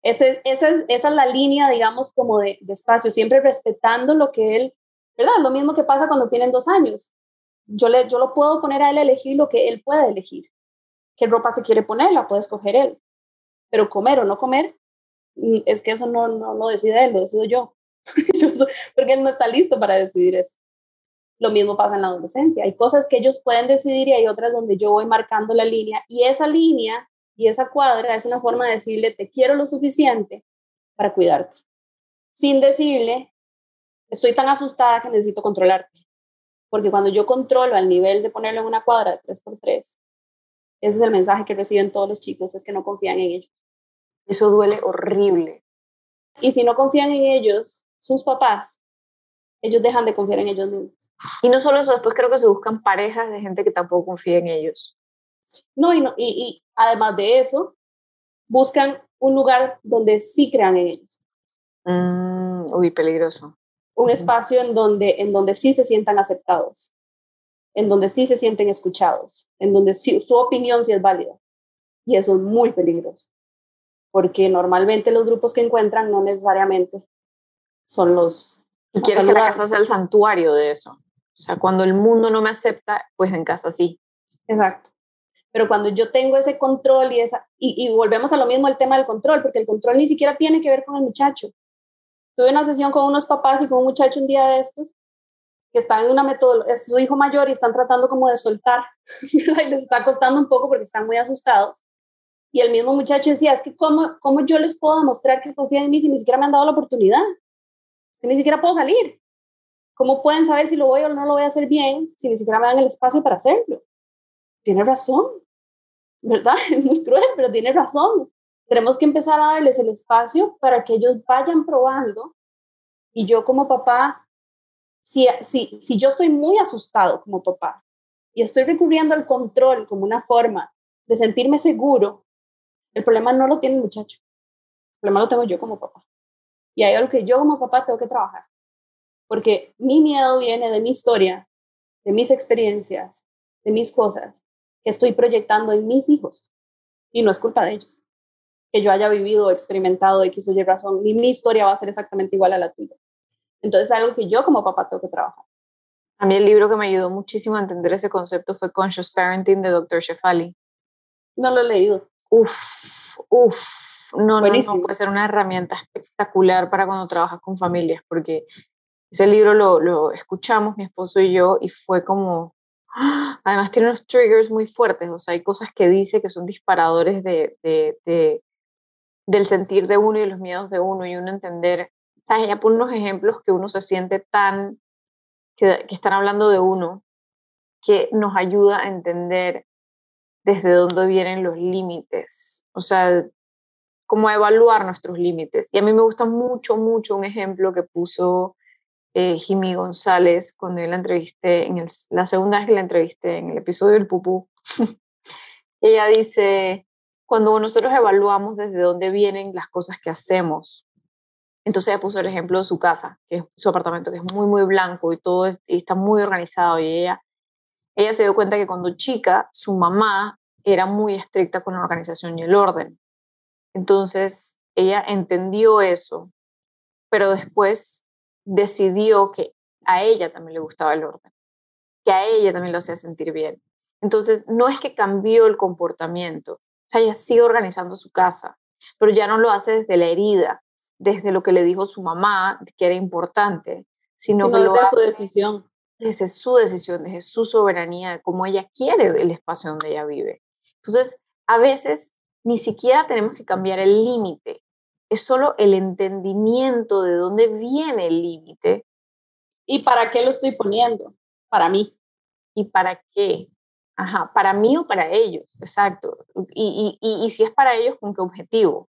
Ese, esa, es, esa es la línea, digamos, como de, espacio, siempre respetando lo que él, ¿verdad? Lo mismo que pasa cuando tienen dos años. Yo, le, yo lo puedo poner a él a elegir lo que él puede elegir. ¿Qué ropa se quiere poner? La puede escoger él. Pero comer o no comer, es que eso no, no lo decide él, lo decido yo. Porque él no está listo para decidir eso. Lo mismo pasa en la adolescencia. Hay cosas que ellos pueden decidir y hay otras donde yo voy marcando la línea y esa línea y esa cuadra es una forma de decirle te quiero lo suficiente para cuidarte. Sin decirle estoy tan asustada que necesito controlarte. Porque cuando yo controlo al nivel de ponerle una cuadra de 3x3, ese es el mensaje que reciben todos los chicos, es que no confían en ellos. Eso duele horrible. Y si no confían en ellos, sus papás, ellos dejan de confiar en ellos mismos. Y no solo eso, después creo que se buscan parejas de gente que tampoco confía en ellos. No, y, no, y, además de eso, buscan un lugar donde sí crean en ellos. Mm, uy, peligroso. Un espacio en donde, en donde sí se sientan aceptados, en donde sí se sienten escuchados, en donde sí, su opinión sí es válida. Y eso es muy peligroso, porque normalmente los grupos que encuentran no necesariamente son los y quiero que la casa sea el santuario de eso. O sea, cuando el mundo no me acepta, pues en casa sí. Exacto. Pero cuando yo tengo ese control y esa, y, volvemos a lo mismo el tema del control, porque el control ni siquiera tiene que ver con el muchacho. Tuve una sesión con unos papás y con un muchacho un día de estos que están en una metodología, es su hijo mayor y están tratando como de soltar, y les está costando un poco porque están muy asustados. Y el mismo muchacho decía, es que ¿cómo, cómo yo les puedo demostrar que confían en mí si ni siquiera me han dado la oportunidad? ni siquiera puedo salir. ¿Cómo pueden saber si lo voy o no lo voy a hacer bien si ni siquiera me dan el espacio para hacerlo? Tiene razón, ¿verdad? Es muy cruel, pero tiene razón. Tenemos que empezar a darles el espacio para que ellos vayan probando. Y yo como papá, si, si, si yo estoy muy asustado como papá y estoy recurriendo al control como una forma de sentirme seguro, el problema no lo tiene el muchacho. El problema lo tengo yo como papá. Y hay algo que yo como papá tengo que trabajar. Porque mi miedo viene de mi historia, de mis experiencias, de mis cosas que estoy proyectando en mis hijos. Y no es culpa de ellos. Que yo haya vivido experimentado X o Y razón, ni mi historia va a ser exactamente igual a la tuya. Entonces es algo que yo como papá tengo que trabajar. A mí el libro que me ayudó muchísimo a entender ese concepto fue Conscious Parenting de Dr. Shefali. No lo he leído. Uf, uf. No, no, no, puede ser una herramienta espectacular para cuando trabajas con familias, porque ese libro lo, lo escuchamos mi esposo y yo y fue como, ¡ah! además tiene unos triggers muy fuertes, o sea, hay cosas que dice que son disparadores de, de, de del sentir de uno y de los miedos de uno y uno entender, ¿sabes? Ella pone unos ejemplos que uno se siente tan, que, que están hablando de uno, que nos ayuda a entender desde dónde vienen los límites, o sea, cómo evaluar nuestros límites. Y a mí me gusta mucho, mucho un ejemplo que puso eh, Jimmy González cuando yo la entrevisté, en el, la segunda vez que la entrevisté en el episodio del Pupú. Ella dice, cuando nosotros evaluamos desde dónde vienen las cosas que hacemos, entonces ella puso el ejemplo de su casa, que es su apartamento, que es muy, muy blanco y todo y está muy organizado. Y ella, ella se dio cuenta que cuando chica, su mamá era muy estricta con la organización y el orden. Entonces, ella entendió eso, pero después decidió que a ella también le gustaba el orden, que a ella también lo hacía sentir bien. Entonces, no es que cambió el comportamiento, o sea, ella sigue organizando su casa, pero ya no lo hace desde la herida, desde lo que le dijo su mamá, que era importante, sino, que desde su decisión. Desde su decisión, desde su soberanía, de cómo ella quiere el espacio donde ella vive. Entonces, a veces ni siquiera tenemos que cambiar el límite, es solo el entendimiento de dónde viene el límite. ¿Y para qué lo estoy poniendo? Para mí. ¿Y para qué? Ajá, para mí o para ellos, exacto. Y, y, y, si es para ellos, ¿con qué objetivo?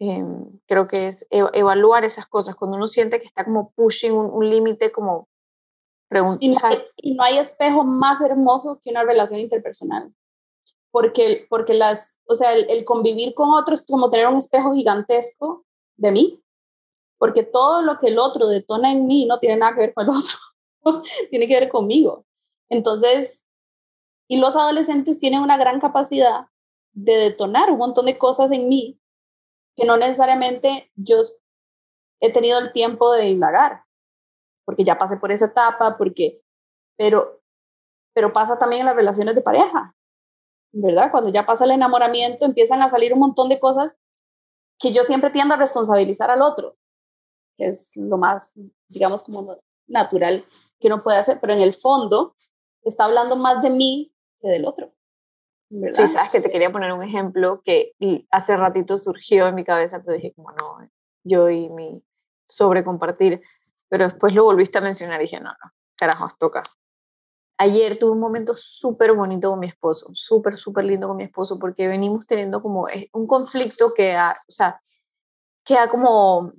Em, creo que es evaluar esas cosas. Cuando uno siente que está como pushing un, un límite, como preguntar. No y no hay espejo más hermoso que una relación interpersonal porque, porque las, o sea, el, convivir con otros es como tener un espejo gigantesco de mí, porque todo lo que el otro detona en mí no tiene nada que ver con el otro, tiene que ver conmigo. Entonces, y los adolescentes tienen una gran capacidad de detonar un montón de cosas en mí que no necesariamente yo he tenido el tiempo de indagar, porque ya pasé por esa etapa, porque, pero, pero pasa también en las relaciones de pareja. ¿Verdad? Cuando ya pasa el enamoramiento, empiezan a salir un montón de cosas que yo siempre tiendo a responsabilizar al otro, que es lo más, digamos, como natural que uno puede hacer, pero en el fondo está hablando más de mí que del otro. ¿verdad? Sí, sabes que te quería poner un ejemplo que hace ratito surgió en mi cabeza, pero dije, como no, yo y mi sobre compartir, pero después lo volviste a mencionar y dije, no, no, carajos, toca, ayer tuve un momento súper bonito con mi esposo, súper, súper lindo con mi esposo, porque venimos teniendo como eh, un conflicto que ha, o sea, que ha como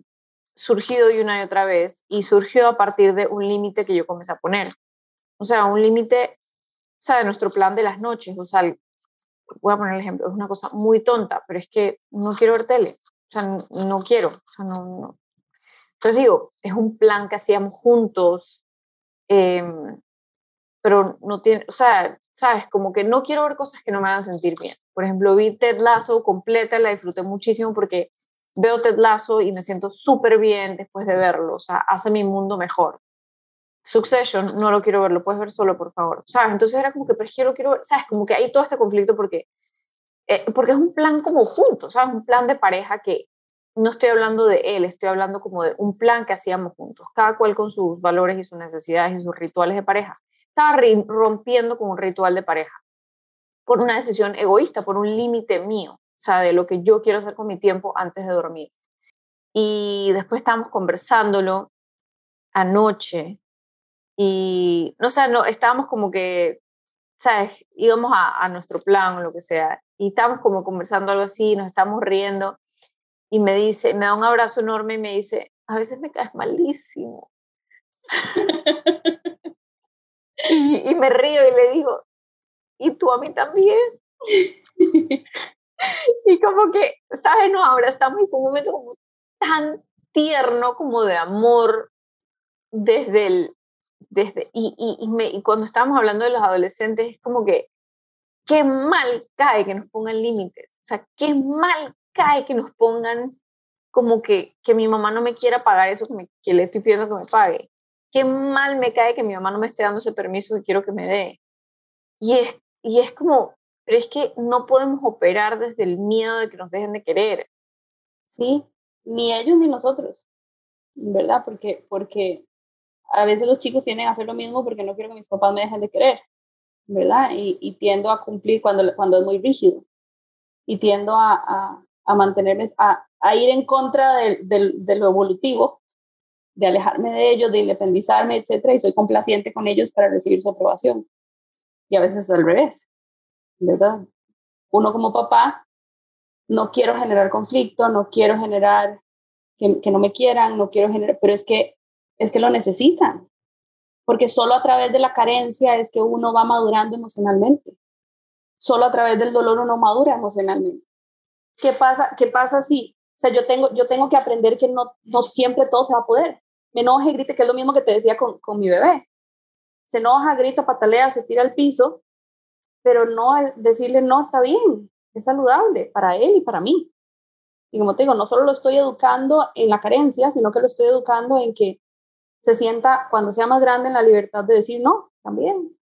surgido y una y otra vez, y surgió a partir de un límite que yo comencé a poner. O sea, un límite, o sea, de nuestro plan de las noches, o sea, voy a poner el ejemplo, es una cosa muy tonta, pero es que no quiero ver tele, o sea, no, quiero, o sea, no, no. Entonces digo, es un plan que hacíamos juntos, eh, pero no tiene, o sea, sabes, como que no quiero ver cosas que no me hagan sentir bien. Por ejemplo, vi Ted Lasso completa, la disfruté muchísimo porque veo Ted Lasso y me siento súper bien después de verlo, o sea, hace mi mundo mejor. Succession, no lo quiero ver, lo puedes ver solo, por favor. ¿Sabes? Entonces era como que, pero es yo lo quiero ver, ¿sabes? Como que hay todo este conflicto porque, eh, porque es un plan como juntos, ¿sabes? Un plan de pareja que no estoy hablando de él, estoy hablando como de un plan que hacíamos juntos, cada cual con sus valores y sus necesidades y sus rituales de pareja estaba rompiendo con un ritual de pareja por una decisión egoísta, por un límite mío, o sea, de lo que yo quiero hacer con mi tiempo antes de dormir. Y después estábamos conversándolo anoche y, no sé, no, estábamos como que, ¿sabes? Íbamos a, a nuestro plan o lo que sea y estábamos como conversando algo así, nos estamos riendo y me dice, me da un abrazo enorme y me dice, a veces me caes malísimo. Y, me río y le digo, ¿y tú a mí también? y como que, ¿sabes? Nos abrazamos y fue un momento como tan tierno como de amor desde el, desde, y, y, y, me, y cuando estábamos hablando de los adolescentes es como que, qué mal cae que nos pongan límites, o sea, qué mal cae que nos pongan como que, que mi mamá no me quiera pagar eso que, que le estoy pidiendo que me pague. Qué mal me cae que mi mamá no me esté dando ese permiso que quiero que me dé. Y es, y es como, pero es que no podemos operar desde el miedo de que nos dejen de querer. Sí, ni ellos ni nosotros, ¿verdad? Porque, porque a veces los chicos tienen a hacer lo mismo porque no quiero que mis papás me dejen de querer, ¿verdad? Y, y tiendo a cumplir cuando, cuando es muy rígido y tiendo a, a, a mantenerme, a, a, ir en contra de, de, de, lo evolutivo, de alejarme de ellos, de independizarme, etcétera, y soy complaciente con ellos para recibir su aprobación. Y a veces es al revés, ¿verdad? Uno como papá, no quiero generar conflicto, no quiero generar que, que no me quieran, no quiero generar, pero es que es que lo necesitan, porque solo a través de la carencia es que uno va madurando emocionalmente. Solo a través del dolor uno madura emocionalmente. ¿Qué pasa, qué pasa si, sea, yo tengo, yo tengo que aprender que no, no siempre todo se va a poder? Me enoje, grite, que es lo mismo que te decía con, con mi bebé. Se enoja, grita, patalea, se tira al piso, pero no decirle, no, está bien, es saludable para él y para mí. Y como te digo, no solo lo estoy educando en la carencia, sino que lo estoy educando en que se sienta cuando sea más grande en la libertad de decir no también,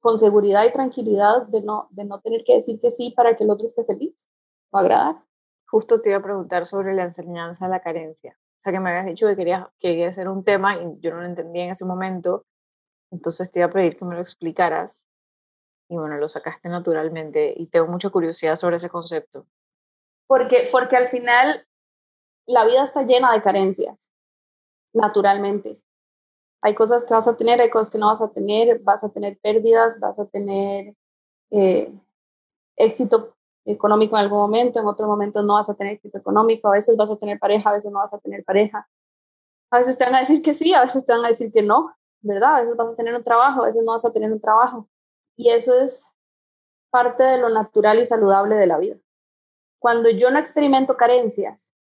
con seguridad y tranquilidad de no, de no tener que decir que sí para que el otro esté feliz o agradar. Justo te iba a preguntar sobre la enseñanza de la carencia. O sea, que me habías dicho que querías, que quería hacer un tema y yo no lo entendía en ese momento. Entonces te iba a pedir que me lo explicaras. Y bueno, lo sacaste naturalmente y tengo mucha curiosidad sobre ese concepto. Porque, porque al final la vida está llena de carencias naturalmente. Hay cosas que vas a tener, hay cosas que no vas a tener, vas a tener pérdidas, vas a tener eh, éxito económico en algún momento, en otro momento no vas a tener éxito económico, a veces vas a tener pareja, a veces no vas a tener pareja. A veces te van a decir que sí, a veces te van a decir que no, ¿verdad? A veces vas a tener un trabajo, a veces no vas a tener un trabajo. Y eso es parte de lo natural y saludable de la vida. Cuando yo no experimento carencias,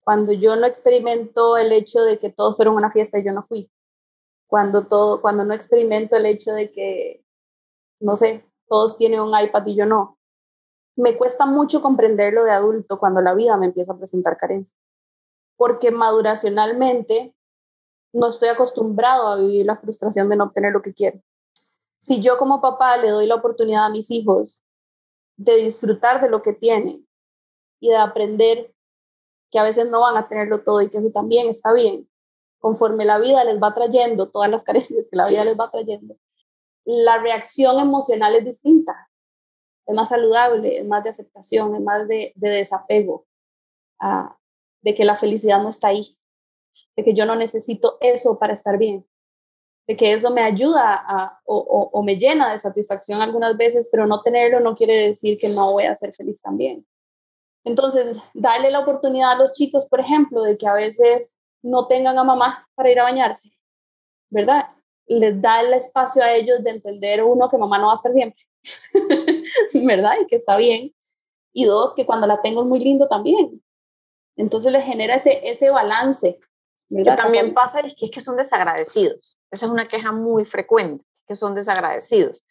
cuando yo no experimento el hecho de que todos fueron a una fiesta y yo no fui, cuando, todo, cuando no experimento el hecho de que, no sé, todos tienen un iPad y yo no, me cuesta mucho comprenderlo de adulto cuando la vida me empieza a presentar carencias, porque maduracionalmente no estoy acostumbrado a vivir la frustración de no obtener lo que quiero. Si yo como papá le doy la oportunidad a mis hijos de disfrutar de lo que tienen y de aprender que a veces no van a tenerlo todo y que eso también está bien. Conforme la vida les va trayendo todas las carencias que la vida les va trayendo, la reacción emocional es distinta. Es más saludable, es más de aceptación, es más de, de desapego, ah, de que la felicidad no está ahí, de que yo no necesito eso para estar bien, de que eso me ayuda o, o me llena de satisfacción algunas veces, pero no tenerlo no quiere decir que no voy a ser feliz también. Entonces, darle la oportunidad a los chicos, por ejemplo, de que a veces no tengan a mamá para ir a bañarse, ¿verdad? Les da el espacio a ellos de entender, uno, que mamá no va a estar siempre, ¿verdad? Y que está bien. Y dos, que cuando la tengo es muy lindo también. Entonces les genera ese, ese balance. ¿verdad? Que también pasa es que, es que son desagradecidos. Esa es una queja muy frecuente, que son desagradecidos.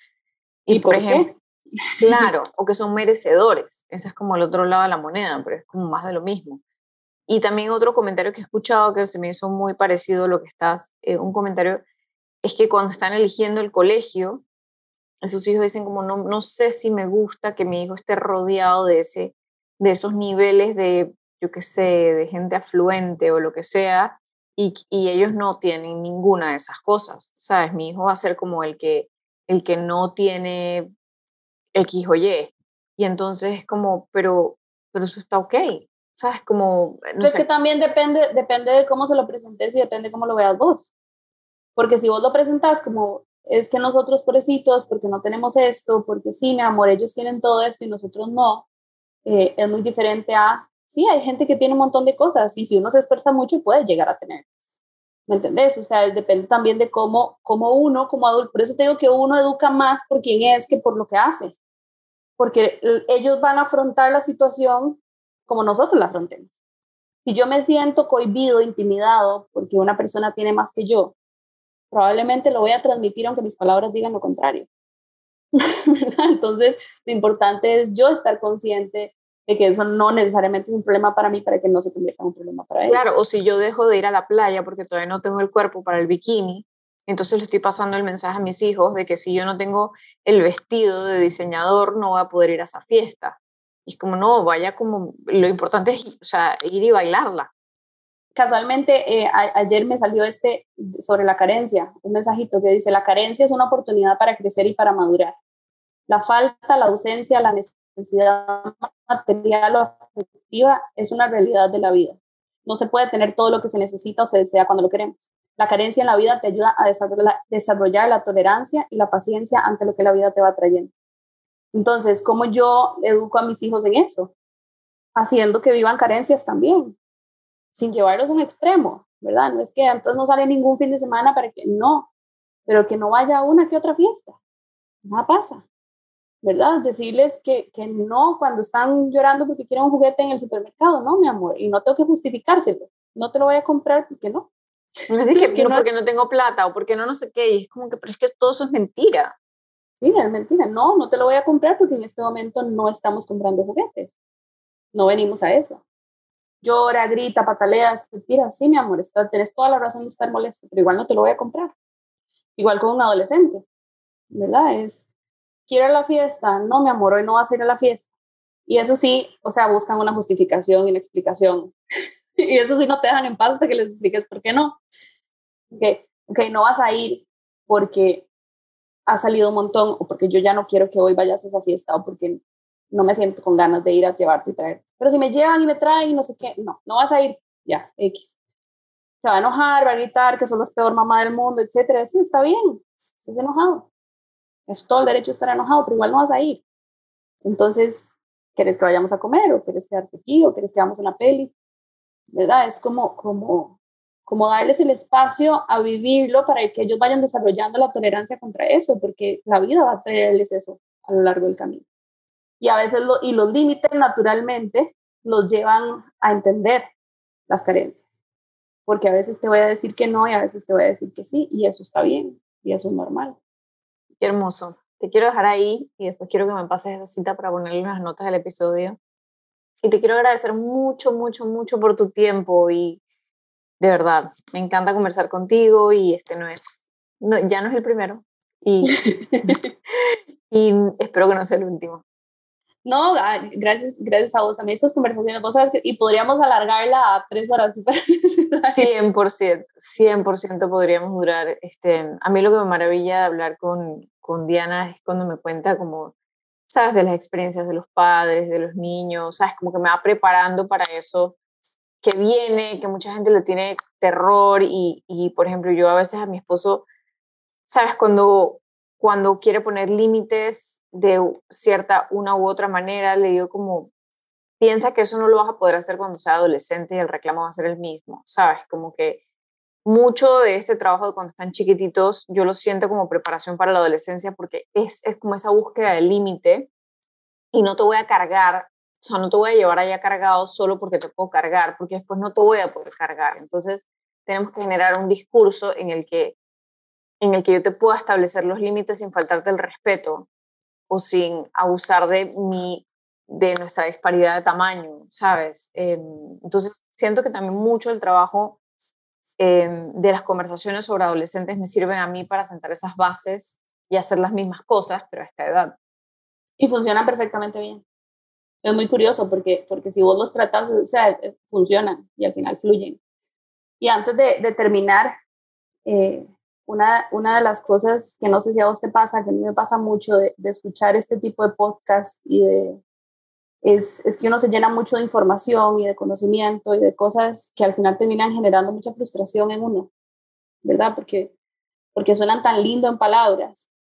Y, ¿Y por, por ejemplo, Claro, o que son merecedores. Ese es como el otro lado de la moneda, pero es como más de lo mismo. Y también otro comentario que he escuchado que se me hizo muy parecido a lo que estás, eh, un comentario, es que cuando están eligiendo el colegio, sus hijos dicen como, no, no sé si me gusta que mi hijo esté rodeado de, ese, de esos niveles de, yo qué sé, de gente afluente o lo que sea, y, y ellos no tienen ninguna de esas cosas, ¿sabes? Mi hijo va a ser como el que, el que no tiene X o Y. Y entonces es como, pero, pero eso está ok. ¿Sabes? Como, no es que también depende, depende de cómo se lo presentes y depende de cómo lo veas vos. Porque si vos lo presentas como, es que nosotros pobrecitos, porque no tenemos esto, porque sí, mi amor, ellos tienen todo esto y nosotros no, eh, es muy diferente a, sí, hay gente que tiene un montón de cosas y si uno se esfuerza mucho puede llegar a tener. ¿Me entendés? O sea, depende también de cómo, cómo uno, como adulto, por eso te digo que uno educa más por quién es que por lo que hace, porque ellos van a afrontar la situación como nosotros la afrontemos. Si yo me siento cohibido, intimidado, porque una persona tiene más que yo, probablemente lo voy a transmitir aunque mis palabras digan lo contrario. Entonces, lo importante es yo estar consciente de que eso no necesariamente es un problema para mí para que no se convierta en un problema para él. Claro, o si yo dejo de ir a la playa porque todavía no tengo el cuerpo para el bikini, entonces le estoy pasando el mensaje a mis hijos de que si yo no tengo el vestido de diseñador, no voy a poder ir a esa fiesta. Y es como, no, vaya como, lo importante es o sea, ir y bailarla. Casualmente, eh, ayer me salió este sobre la carencia, un mensajito que dice, la carencia es una oportunidad para crecer y para madurar. La falta, la ausencia, la necesidad material o afectiva es una realidad de la vida. No se puede tener todo lo que se necesita o se desea cuando lo queremos. La carencia en la vida te ayuda a desarrollar la tolerancia y la paciencia ante lo que la vida te va trayendo. Entonces, ¿cómo yo educo a mis hijos en eso? Haciendo que vivan carencias también, sin llevarlos a un extremo, ¿verdad? No es que entonces no sale ningún fin de semana para que no, pero que no vaya a una que otra fiesta. Nada pasa, ¿verdad? Decirles que, que no cuando están llorando porque quieren un juguete en el supermercado, no, mi amor, y no tengo que justificárselo. No te lo voy a comprar porque no. No es que, no, porque no tengo plata o porque no no sé qué, y es como que, pero es que todo eso es mentira. Mira, es mentira. No, no te lo voy a comprar porque en este momento no estamos comprando juguetes. No venimos a eso. Llora, grita, patalea, se tira. Sí, mi amor, está, tienes toda la razón de estar molesto, pero igual no te lo voy a comprar. Igual con un adolescente, ¿verdad? Es, quiero ir a la fiesta. No, mi amor, hoy no vas a ir a la fiesta. Y eso sí, o sea, buscan una justificación y una explicación. y eso sí no te dejan en paz hasta que les expliques por qué no. Ok, okay no vas a ir porque ha salido un montón o porque yo ya no quiero que hoy vayas a esa fiesta o porque no me siento con ganas de ir a llevarte y traer. Pero si me llevan y me traen y no sé qué, no, no vas a ir, ya, X. Se va a enojar, va a gritar que son la peor mamá del mundo, etcétera. Sí, está bien, estás enojado. Es todo el derecho de estar enojado, pero igual no vas a ir. Entonces, ¿quieres que vayamos a comer o quieres quedarte aquí o quieres que vayamos a una peli? ¿Verdad? Es como, como como darles el espacio a vivirlo para que ellos vayan desarrollando la tolerancia contra eso, porque la vida va a traerles eso a lo largo del camino. Y a veces, lo, y los límites naturalmente los llevan a entender las carencias, porque a veces te voy a decir que no y a veces te voy a decir que sí, y eso está bien, y eso es normal. Qué hermoso. Te quiero dejar ahí y después quiero que me pases esa cita para ponerle unas notas del episodio. Y te quiero agradecer mucho, mucho, mucho por tu tiempo y de verdad, me encanta conversar contigo y este no es, no, ya no es el primero y, y espero que no sea el último. No, ah, gracias, gracias a vos. A mí estas conversaciones, vos sabes, y podríamos alargarla a tres horas. 100%, 100% podríamos durar. Este, a mí lo que me maravilla de hablar con, con Diana es cuando me cuenta como, sabes, de las experiencias de los padres, de los niños, sabes, como que me va preparando para eso que viene, que mucha gente le tiene terror y, y, por ejemplo, yo a veces a mi esposo, ¿sabes? Cuando, cuando quiere poner límites de cierta una u otra manera, le digo como, piensa que eso no lo vas a poder hacer cuando sea adolescente y el reclamo va a ser el mismo, ¿sabes? Como que mucho de este trabajo de cuando están chiquititos, yo lo siento como preparación para la adolescencia porque es, es como esa búsqueda del límite y no te voy a cargar o sea, no te voy a llevar allá cargado solo porque te puedo cargar, porque después no te voy a poder cargar. Entonces, tenemos que generar un discurso en el que, en el que yo te pueda establecer los límites sin faltarte el respeto o sin abusar de mi de nuestra disparidad de tamaño, ¿sabes? Em, entonces, siento que también mucho el trabajo em, de las conversaciones sobre adolescentes me sirven a mí para sentar esas bases y hacer las mismas cosas, pero a esta edad. Y funcionan perfectamente bien es muy curioso porque, porque si vos los tratas, o sea, eh, funcionan y al final fluyen. Y antes de, de terminar, eh, una, una de las cosas que no sé si a vos te pasa, que a mí me pasa mucho de, escuchar este tipo de podcast y de, es, es, que uno se llena mucho de información y de conocimiento y de cosas que al final terminan generando mucha frustración en uno, ¿verdad? Porque, porque suenan tan lindo en palabras,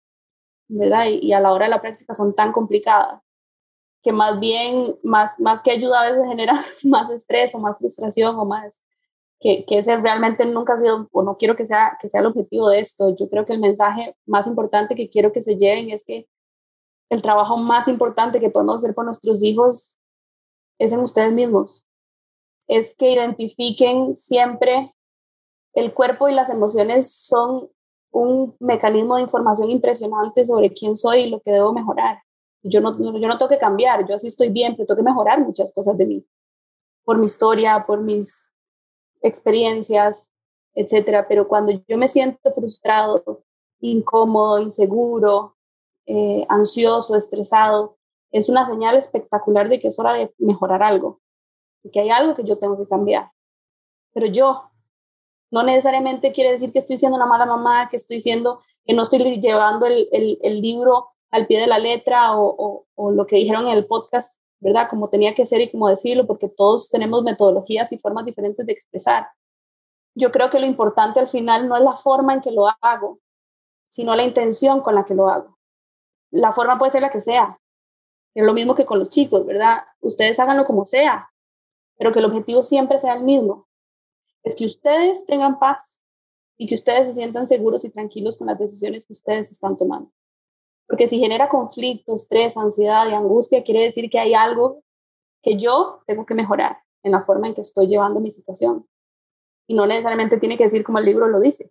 ¿verdad? Y, y a la hora de la práctica son tan complicadas que más bien, más, más que ayuda a veces genera más estrés o más frustración o más, que, que ese realmente nunca ha sido, o no quiero que sea, que sea el objetivo de esto. Yo creo que el mensaje más importante que quiero que se lleven es que el trabajo más importante que podemos hacer por nuestros hijos es en ustedes mismos. Es que identifiquen siempre el cuerpo y las emociones son un mecanismo de información impresionante sobre quién soy y lo que debo mejorar Yo no, yo no tengo que cambiar, yo así estoy bien, pero tengo que mejorar muchas cosas de mí, por mi historia, por mis experiencias, etcétera. Pero cuando yo me siento frustrado, incómodo, inseguro, eh, ansioso, estresado, es una señal espectacular de que es hora de mejorar algo, de que hay algo que yo tengo que cambiar. Pero yo, no necesariamente quiere decir que estoy siendo una mala mamá, que estoy siendo, que no estoy llevando el, el, libro al pie de la letra o, o, lo que dijeron en el podcast, ¿verdad? Como tenía que ser y como decirlo, porque todos tenemos metodologías y formas diferentes de expresar. Yo creo que lo importante al final no es la forma en que lo hago, sino la intención con la que lo hago. La forma puede ser la que sea. Es lo mismo que con los chicos, ¿verdad? Ustedes háganlo como sea, pero que el objetivo siempre sea el mismo. Es que ustedes tengan paz y que ustedes se sientan seguros y tranquilos con las decisiones que ustedes están tomando. Porque si genera conflicto, estrés, ansiedad y angustia, quiere decir que hay algo que yo tengo que mejorar en la forma en que estoy llevando mi situación. Y no necesariamente tiene que decir como el libro lo dice,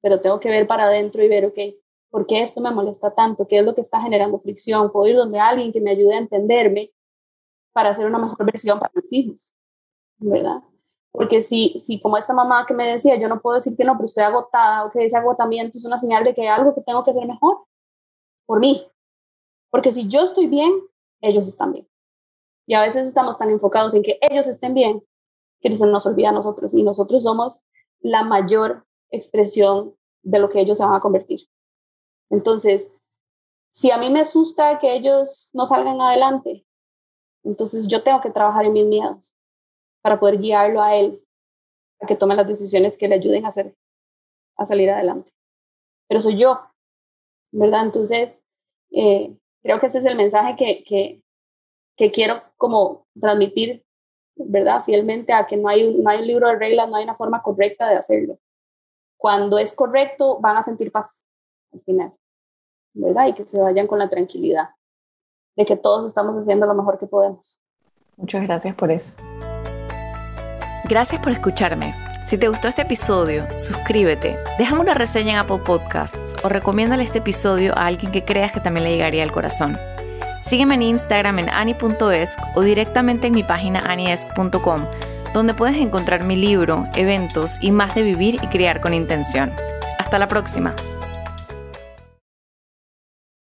pero tengo que ver para adentro y ver, ok, ¿por qué esto me molesta tanto? ¿Qué es lo que está generando fricción? Puedo ir donde alguien que me ayude a entenderme para hacer una mejor versión para mis hijos, ¿verdad? Porque si, si como esta mamá que me decía, yo no puedo decir que no, pero estoy agotada o que ese agotamiento es una señal de que hay algo que tengo que hacer mejor por mí. Porque si yo estoy bien, ellos están bien. Y a veces estamos tan enfocados en que ellos estén bien que se nos olvida a nosotros y nosotros somos la mayor expresión de lo que ellos se van a convertir. Entonces, si a mí me asusta que ellos no salgan adelante, entonces yo tengo que trabajar en mis miedos para poder guiarlo a él, a que tome las decisiones que le ayuden a hacer, a salir adelante. Pero soy yo, ¿verdad? Entonces, eh, creo que ese es el mensaje que, que, que, quiero como transmitir, ¿verdad? Fielmente a que no hay, no hay un libro de reglas, no hay una forma correcta de hacerlo. Cuando es correcto, van a sentir paz al final, ¿verdad? Y que se vayan con la tranquilidad de que todos estamos haciendo lo mejor que podemos. Muchas gracias por eso. Gracias por escucharme. Si te gustó este episodio, suscríbete, déjame una reseña en Apple Podcasts o recomiéndale este episodio a alguien que creas que también le llegaría al corazón. Sígueme en Instagram en ani.es o directamente en mi página anies.com, donde puedes encontrar mi libro, eventos y más de vivir y criar con intención. Hasta la próxima.